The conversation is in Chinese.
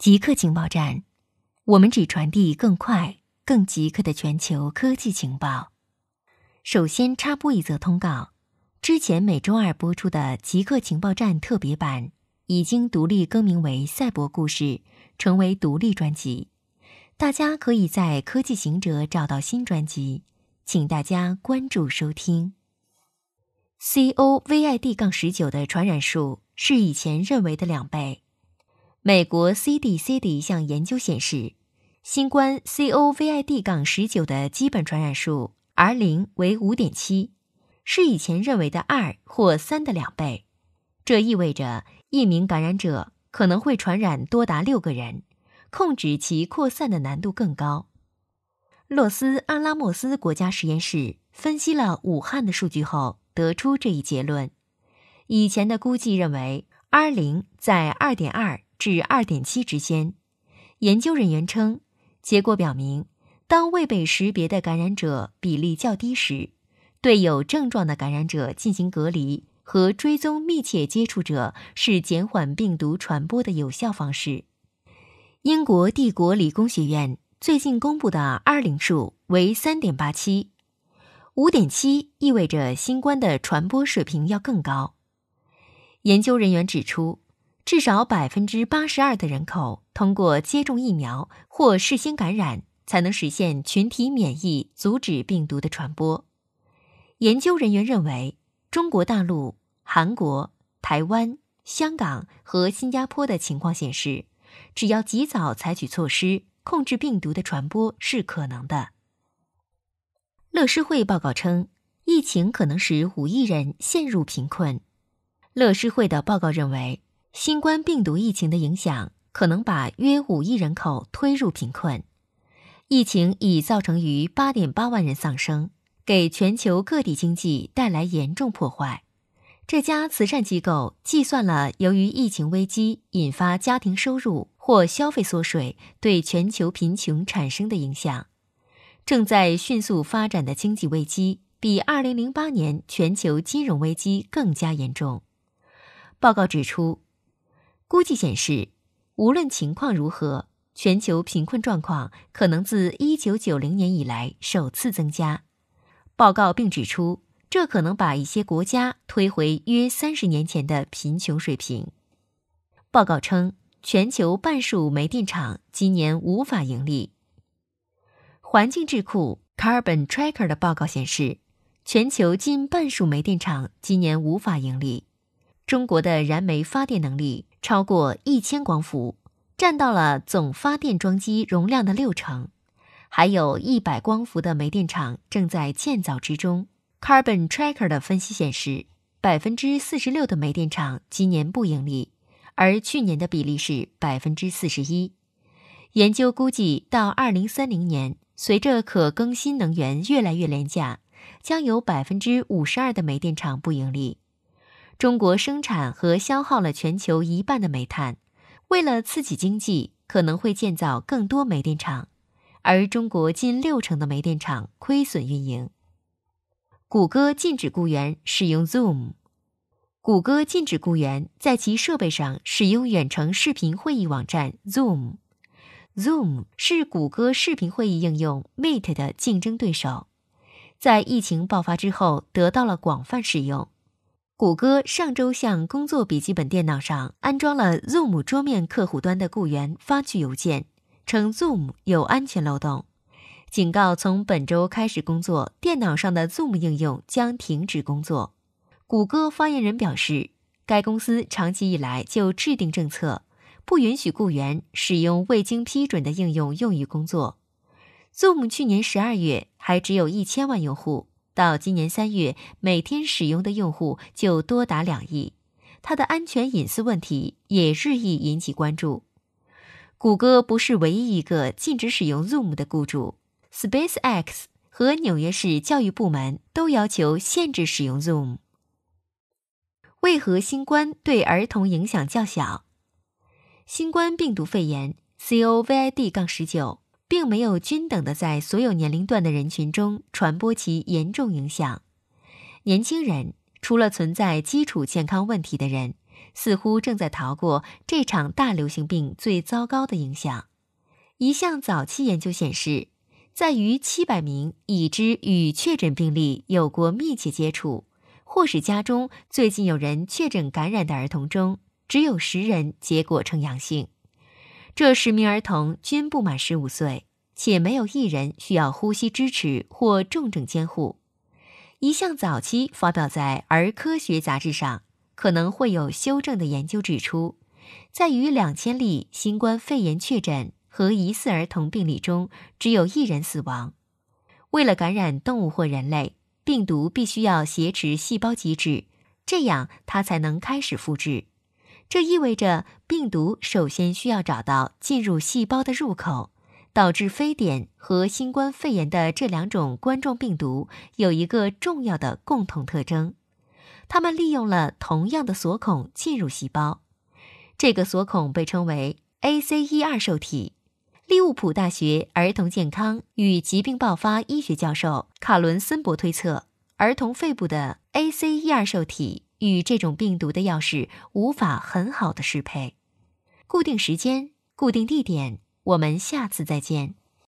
极客情报站，我们只传递更快、更极客的全球科技情报。首先插播一则通告：之前每周二播出的《极客情报站》特别版已经独立更名为《赛博故事》，成为独立专辑。大家可以在科技行者找到新专辑，请大家关注收听。COVID- 杠十九的传染数是以前认为的两倍。美国 CDC 的一项研究显示，新冠 COVID- 杠十九的基本传染数 R 零为五点七，是以前认为的二或三的两倍。这意味着一名感染者可能会传染多达六个人，控制其扩散的难度更高。洛斯阿拉莫斯国家实验室分析了武汉的数据后，得出这一结论。以前的估计认为 R 零在二点二。至二点七之间，研究人员称，结果表明，当未被识别的感染者比例较低时，对有症状的感染者进行隔离和追踪密切接触者是减缓病毒传播的有效方式。英国帝国理工学院最近公布的 R 零数为三点八七，五点七意味着新冠的传播水平要更高。研究人员指出。至少百分之八十二的人口通过接种疫苗或事先感染，才能实现群体免疫，阻止病毒的传播。研究人员认为，中国大陆、韩国、台湾、香港和新加坡的情况显示，只要及早采取措施，控制病毒的传播是可能的。乐施会报告称，疫情可能使五亿人陷入贫困。乐施会的报告认为。新冠病毒疫情的影响可能把约五亿人口推入贫困。疫情已造成逾八点八万人丧生，给全球各地经济带来严重破坏。这家慈善机构计算了由于疫情危机引发家庭收入或消费缩水对全球贫穷产生的影响。正在迅速发展的经济危机比二零零八年全球金融危机更加严重。报告指出。估计显示，无论情况如何，全球贫困状况可能自1990年以来首次增加。报告并指出，这可能把一些国家推回约30年前的贫穷水平。报告称，全球半数煤电厂今年无法盈利。环境智库 Carbon Tracker 的报告显示，全球近半数煤电厂今年无法盈利。中国的燃煤发电能力。超过一千光伏，占到了总发电装机容量的六成，还有一百光伏的煤电厂正在建造之中。Carbon Tracker 的分析显示，百分之四十六的煤电厂今年不盈利，而去年的比例是百分之四十一。研究估计，到二零三零年，随着可更新能源越来越廉价，将有百分之五十二的煤电厂不盈利。中国生产和消耗了全球一半的煤炭，为了刺激经济，可能会建造更多煤电厂，而中国近六成的煤电厂亏损运营。谷歌禁止雇员使用 Zoom。谷歌禁止雇员在其设备上使用远程视频会议网站 Zoom。Zoom 是谷歌视频会议应用 Meet 的竞争对手，在疫情爆发之后得到了广泛使用。谷歌上周向工作笔记本电脑上安装了 Zoom 桌面客户端的雇员发去邮件，称 Zoom 有安全漏洞，警告从本周开始工作电脑上的 Zoom 应用将停止工作。谷歌发言人表示，该公司长期以来就制定政策，不允许雇员使用未经批准的应用用于工作。Zoom 去年十二月还只有一千万用户。到今年三月，每天使用的用户就多达两亿，它的安全隐私问题也日益引起关注。谷歌不是唯一一个禁止使用 Zoom 的雇主，SpaceX 和纽约市教育部门都要求限制使用 Zoom。为何新冠对儿童影响较小？新冠病毒肺炎 （COVID-19）。并没有均等的在所有年龄段的人群中传播其严重影响。年轻人除了存在基础健康问题的人，似乎正在逃过这场大流行病最糟糕的影响。一项早期研究显示，在于七百名已知与确诊病例有过密切接触，或使家中最近有人确诊感染的儿童中，只有十人结果呈阳性。这十名儿童均不满十五岁，且没有一人需要呼吸支持或重症监护。一项早期发表在《儿科学杂志》上，可能会有修正的研究指出，在于两千例新冠肺炎确诊和疑似儿童病例中，只有一人死亡。为了感染动物或人类，病毒必须要挟持细胞机制，这样它才能开始复制。这意味着病毒首先需要找到进入细胞的入口。导致非典和新冠肺炎的这两种冠状病毒有一个重要的共同特征：它们利用了同样的锁孔进入细胞。这个锁孔被称为 ACE2 受体。利物浦大学儿童健康与疾病爆发医学教授卡伦森博推测，儿童肺部的 ACE2 受体与这种病毒的钥匙无法很好的适配。固定时间，固定地点。我们下次再见。